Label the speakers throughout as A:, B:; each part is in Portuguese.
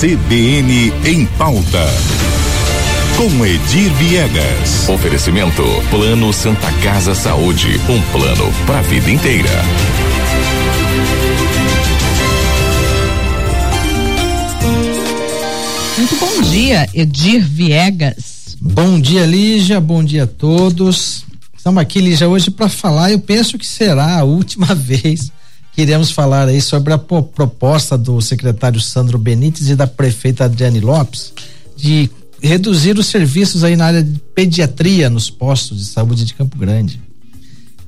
A: CBN em pauta. Com Edir Viegas. Oferecimento Plano Santa Casa Saúde, um plano para a vida inteira.
B: Muito bom dia, Edir Viegas.
C: Bom dia, Lígia. Bom dia a todos. Estamos aqui, Lígia, hoje para falar. Eu penso que será a última vez que iremos falar aí sobre a proposta do secretário Sandro Benites e da prefeita Adriane Lopes de reduzir os serviços aí na área de pediatria nos postos de saúde de Campo Grande.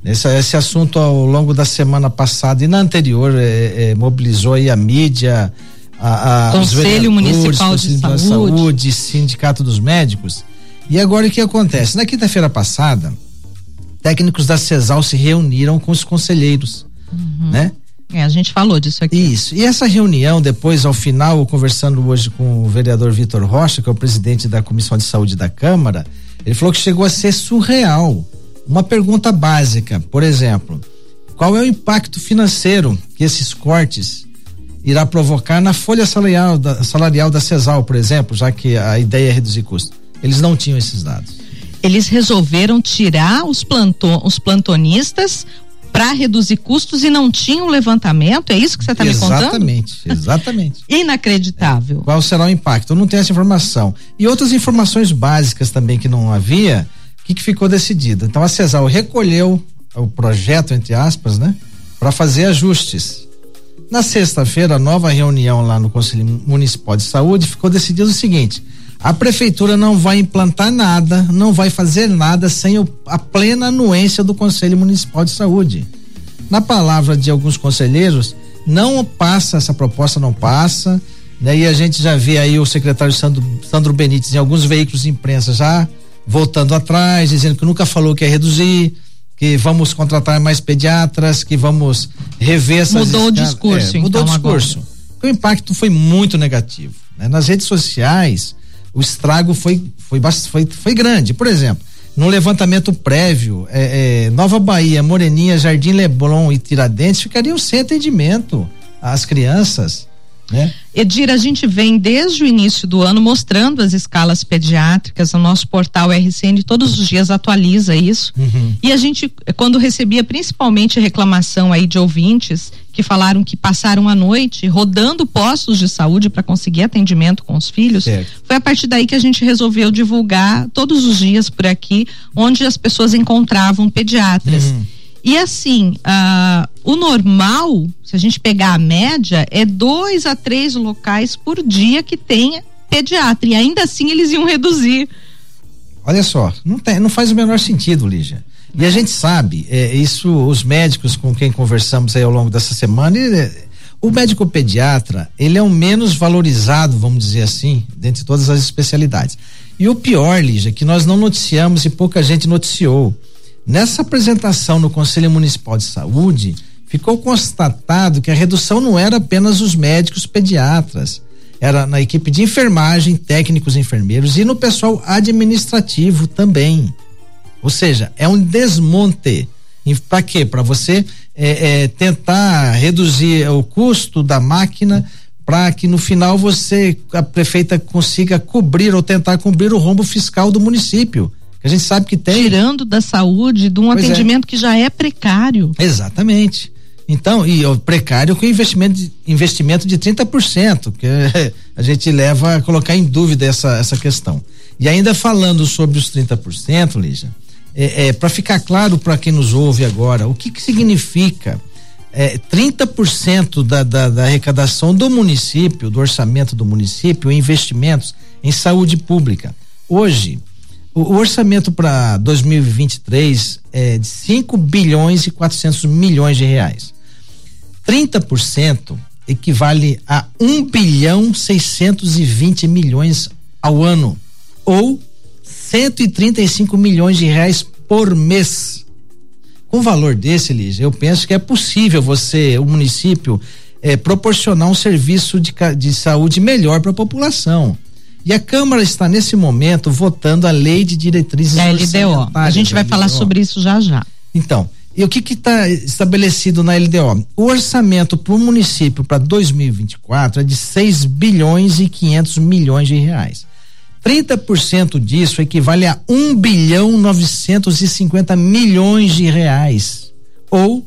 C: Esse, esse assunto ao longo da semana passada e na anterior é, é, mobilizou aí a mídia, a, a
B: Conselho Municipal de Saúde.
C: Saúde, Sindicato dos Médicos. E agora o que acontece? Na quinta-feira passada, técnicos da CESAL se reuniram com os conselheiros, uhum. né?
B: É, a gente falou disso aqui.
C: Isso. E essa reunião, depois, ao final, conversando hoje com o vereador Vitor Rocha, que é o presidente da Comissão de Saúde da Câmara, ele falou que chegou a ser surreal. Uma pergunta básica, por exemplo, qual é o impacto financeiro que esses cortes irá provocar na folha salarial da, salarial da CESAL, por exemplo, já que a ideia é reduzir custos. Eles não tinham esses dados.
B: Eles resolveram tirar os, planton, os plantonistas para reduzir custos e não tinham levantamento? É isso que você está me contando?
C: Exatamente, exatamente.
B: Inacreditável.
C: É. Qual será o impacto? Eu não tenho essa informação. E outras informações básicas também que não havia, o que, que ficou decidido? Então a CESAL recolheu o projeto, entre aspas, né? Para fazer ajustes. Na sexta-feira, nova reunião lá no Conselho Municipal de Saúde, ficou decidido o seguinte: a prefeitura não vai implantar nada, não vai fazer nada sem o, a plena anuência do Conselho Municipal de Saúde. Na palavra de alguns conselheiros, não passa, essa proposta não passa, né? E a gente já vê aí o secretário Sandro, Sandro Benites em alguns veículos de imprensa já voltando atrás, dizendo que nunca falou que ia reduzir, que vamos contratar mais pediatras, que vamos rever essas
B: Mudou o discurso,
C: é, Mudou
B: então,
C: o discurso. O impacto foi muito negativo. Né? Nas redes sociais, o estrago foi, foi, foi, foi grande. Por exemplo, no levantamento prévio, é, é, Nova Bahia, Moreninha, Jardim Leblon e Tiradentes ficariam sem atendimento às crianças. Né?
B: Edir, a gente vem desde o início do ano mostrando as escalas pediátricas, o nosso portal RCN todos os dias atualiza isso. Uhum. E a gente, quando recebia principalmente reclamação aí de ouvintes que falaram que passaram a noite rodando postos de saúde para conseguir atendimento com os filhos, certo. foi a partir daí que a gente resolveu divulgar todos os dias por aqui onde as pessoas encontravam pediatras. Uhum. E assim, uh, o normal, se a gente pegar a média, é dois a três locais por dia que tenha pediatra. E ainda assim eles iam reduzir.
C: Olha só, não, tem, não faz o menor sentido, Lígia. E a gente sabe, é, isso, os médicos com quem conversamos aí ao longo dessa semana, ele, o médico pediatra, ele é o menos valorizado, vamos dizer assim, dentre todas as especialidades. E o pior, Lígia, é que nós não noticiamos e pouca gente noticiou. Nessa apresentação no Conselho Municipal de Saúde, ficou constatado que a redução não era apenas os médicos pediatras, era na equipe de enfermagem, técnicos enfermeiros e no pessoal administrativo também. Ou seja, é um desmonte. Para quê? Para você é, é, tentar reduzir o custo da máquina para que no final você, a prefeita, consiga cobrir ou tentar cobrir o rombo fiscal do município a gente sabe que tem.
B: Tirando da saúde de um pois é. atendimento é. que já é precário.
C: Exatamente. Então, e o precário com investimento de, investimento de 30%, que a gente leva a colocar em dúvida essa, essa questão. E ainda falando sobre os 30%, Lígia, é, é para ficar claro para quem nos ouve agora, o que, que significa é, 30% da, da, da arrecadação do município, do orçamento do município, em investimentos em saúde pública. Hoje, o, orçamento para 2023 é de 5 bilhões e 400 milhões de reais. 30% equivale a 1 bilhão 620 milhões ao ano ou 135 milhões de reais por mês. Com um valor desse, Lígia, eu penso que é possível você, o município, é, proporcionar um serviço de, de saúde melhor para a população. E a Câmara está nesse momento votando a lei de diretrizes
B: da LDO. A gente vai falar sobre isso já já.
C: Então, E o que está estabelecido na LDO? O orçamento para o município para 2024 é de 6 bilhões e 500 milhões de reais. 30% disso equivale a 1 bilhão 950 milhões de reais. Ou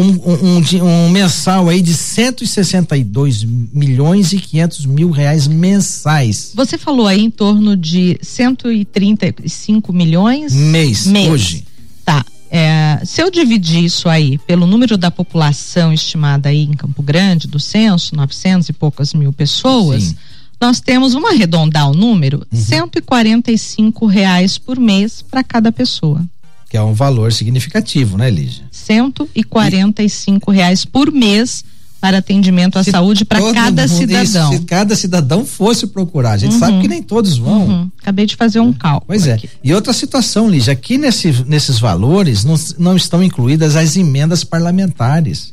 C: um, um, um, mensal aí de 162 milhões e 500 mil reais mensais.
B: Você falou aí em torno de 135 milhões?
C: Mês, mês. hoje.
B: Tá. É, se eu dividir isso aí pelo número da população estimada aí em Campo Grande, do censo, 900 e poucas mil pessoas, Sim. nós temos, vamos arredondar o número, uhum. 145 reais por mês para cada pessoa.
C: Que é um valor significativo, né, Lígia?
B: 145 e... reais por mês para atendimento à se saúde para cada mundo, cidadão.
C: Isso, se cada cidadão fosse procurar, a gente uhum. sabe que nem todos vão. Uhum.
B: Acabei de fazer um cálculo.
C: Pois é. Aqui. E outra situação, Lígia, aqui nesse, nesses valores não, não estão incluídas as emendas parlamentares.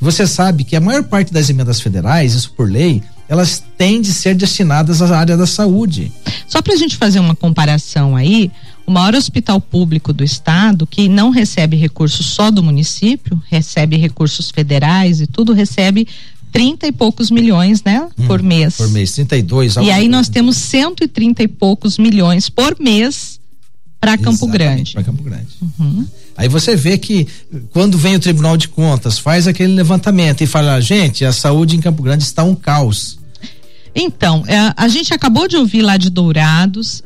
C: Você sabe que a maior parte das emendas federais, isso por lei, elas têm de ser destinadas à área da saúde.
B: Só para a gente fazer uma comparação aí, o maior hospital público do estado, que não recebe recursos só do município, recebe recursos federais e tudo, recebe 30 e poucos milhões, né? Hum, por mês.
C: Por mês, 32.
B: E aí nós temos 130 e poucos milhões por mês para Campo Grande.
C: Para Campo Grande. Uhum. Aí você vê que quando vem o Tribunal de Contas, faz aquele levantamento e fala, gente, a saúde em Campo Grande está um caos.
B: Então, é, a gente acabou de ouvir lá de Dourados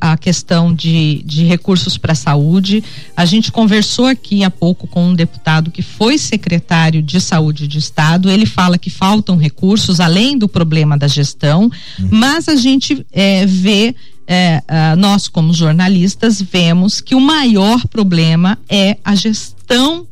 B: a questão de, de recursos para a saúde. A gente conversou aqui há pouco com um deputado que foi secretário de saúde de Estado. Ele fala que faltam recursos, além do problema da gestão, uhum. mas a gente é, vê é, nós como jornalistas vemos que o maior problema é a gestão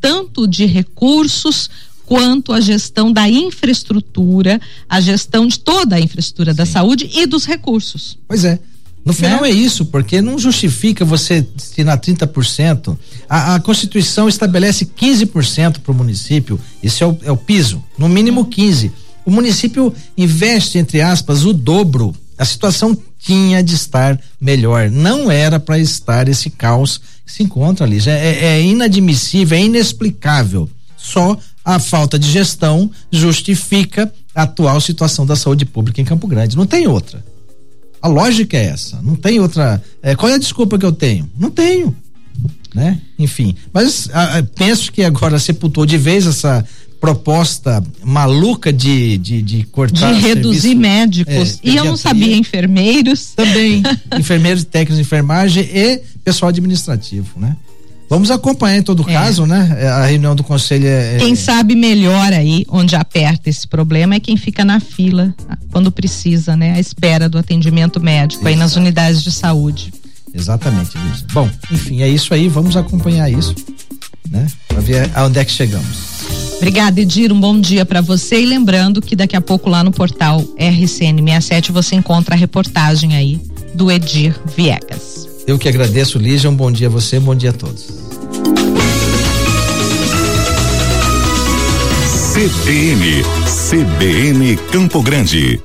B: tanto de recursos quanto a gestão da infraestrutura, a gestão de toda a infraestrutura Sim. da saúde e dos recursos.
C: Pois é. No né? final é, é isso, porque não justifica você destinar 30%. A, a Constituição estabelece 15% para o município. Isso é o, é o piso, no mínimo 15%. O município investe, entre aspas, o dobro. A situação tinha de estar melhor. Não era para estar esse caos que se encontra ali. É, é inadmissível, é inexplicável. Só a falta de gestão justifica a atual situação da saúde pública em Campo Grande. Não tem outra. A lógica é essa. Não tem outra. É, qual é a desculpa que eu tenho? Não tenho. Né? Enfim. Mas a, a, penso que agora sepultou de vez essa proposta maluca de, de, de cortar.
B: De reduzir serviço, médicos. É, e eu não sabia, enfermeiros.
C: Também. enfermeiros, técnicos de enfermagem e pessoal administrativo, né? Vamos acompanhar em todo é. caso, né? É, a reunião do conselho é,
B: é, Quem sabe melhor aí, onde aperta esse problema, é quem fica na fila quando precisa, né? À espera do atendimento médico Exato. aí nas unidades de saúde.
C: Exatamente, Lisa. Bom, enfim, é isso aí, vamos acompanhar isso, né? Pra ver aonde é que chegamos.
B: Obrigada, Edir. Um bom dia para você. E lembrando que daqui a pouco lá no portal RCN67 você encontra a reportagem aí do Edir Viegas.
C: Eu que agradeço, Lígia. Um bom dia a você, bom dia a todos.
A: CBN, CBN Campo Grande.